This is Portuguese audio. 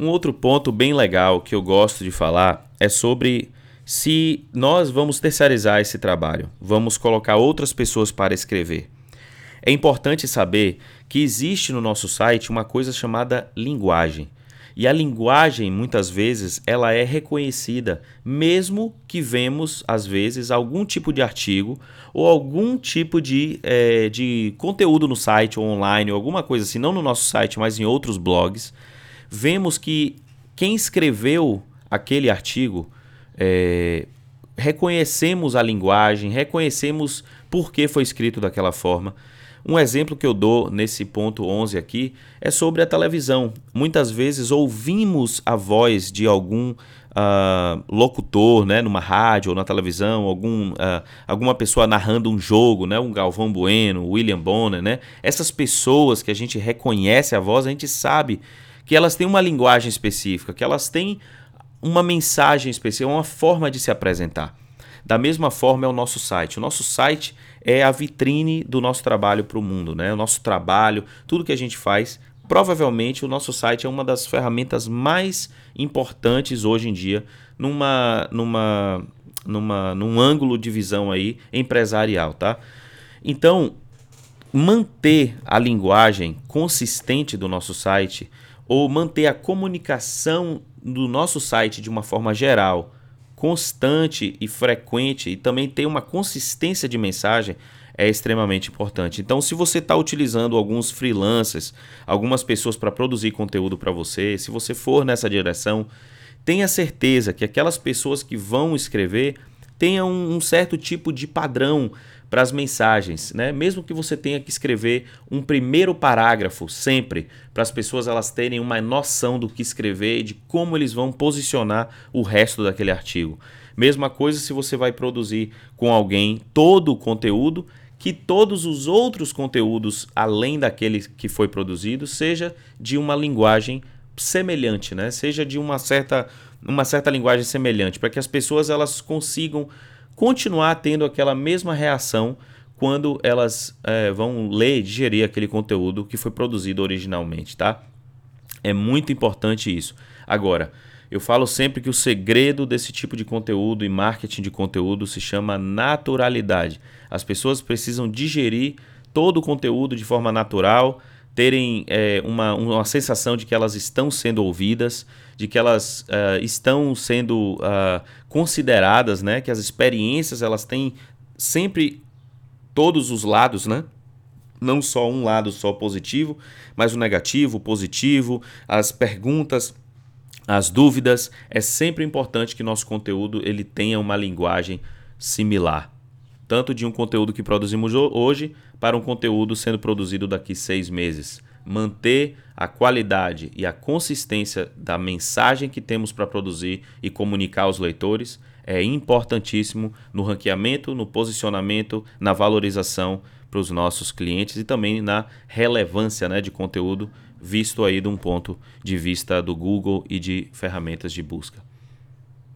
Um outro ponto bem legal que eu gosto de falar é sobre se nós vamos terceirizar esse trabalho, vamos colocar outras pessoas para escrever. É importante saber que existe no nosso site uma coisa chamada linguagem. E a linguagem, muitas vezes, ela é reconhecida, mesmo que vemos, às vezes, algum tipo de artigo ou algum tipo de, é, de conteúdo no site ou online, ou alguma coisa assim, não no nosso site, mas em outros blogs, vemos que quem escreveu aquele artigo, é, reconhecemos a linguagem, reconhecemos por que foi escrito daquela forma. Um exemplo que eu dou nesse ponto 11 aqui é sobre a televisão. Muitas vezes ouvimos a voz de algum uh, locutor, né, numa rádio ou na televisão, algum, uh, alguma pessoa narrando um jogo, né, um Galvão Bueno, William Bonner, né? Essas pessoas que a gente reconhece a voz, a gente sabe que elas têm uma linguagem específica, que elas têm uma mensagem específica, uma forma de se apresentar. Da mesma forma é o nosso site. O nosso site é a vitrine do nosso trabalho para o mundo, né? O nosso trabalho, tudo que a gente faz. Provavelmente o nosso site é uma das ferramentas mais importantes hoje em dia numa, numa, numa, num ângulo de visão aí empresarial, tá? Então, manter a linguagem consistente do nosso site ou manter a comunicação do nosso site de uma forma geral, constante e frequente e também ter uma consistência de mensagem é extremamente importante. Então, se você está utilizando alguns freelancers, algumas pessoas para produzir conteúdo para você, se você for nessa direção, tenha certeza que aquelas pessoas que vão escrever tenham um certo tipo de padrão para as mensagens, né? Mesmo que você tenha que escrever um primeiro parágrafo sempre, para as pessoas elas terem uma noção do que escrever e de como eles vão posicionar o resto daquele artigo. Mesma coisa se você vai produzir com alguém todo o conteúdo, que todos os outros conteúdos além daquele que foi produzido seja de uma linguagem semelhante, né? Seja de uma certa uma certa linguagem semelhante, para que as pessoas elas consigam continuar tendo aquela mesma reação quando elas é, vão ler digerir aquele conteúdo que foi produzido originalmente, tá? É muito importante isso. Agora, eu falo sempre que o segredo desse tipo de conteúdo e marketing de conteúdo se chama naturalidade. As pessoas precisam digerir todo o conteúdo de forma natural, terem é, uma, uma sensação de que elas estão sendo ouvidas, de que elas uh, estão sendo uh, consideradas, né? Que as experiências elas têm sempre todos os lados, né? Não só um lado só positivo, mas o negativo, o positivo, as perguntas, as dúvidas. É sempre importante que nosso conteúdo ele tenha uma linguagem similar, tanto de um conteúdo que produzimos hoje para um conteúdo sendo produzido daqui seis meses manter a qualidade e a consistência da mensagem que temos para produzir e comunicar aos leitores é importantíssimo no ranqueamento, no posicionamento, na valorização para os nossos clientes e também na relevância né, de conteúdo visto aí de um ponto de vista do Google e de ferramentas de busca.